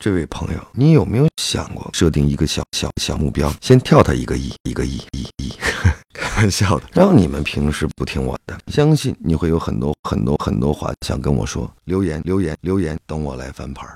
这位朋友，你有没有想过设定一个小小小目标，先跳他一个亿，一个亿，一亿，开玩笑的，让你们平时不听我的，相信你会有很多很多很多话想跟我说，留言留言留言，等我来翻牌。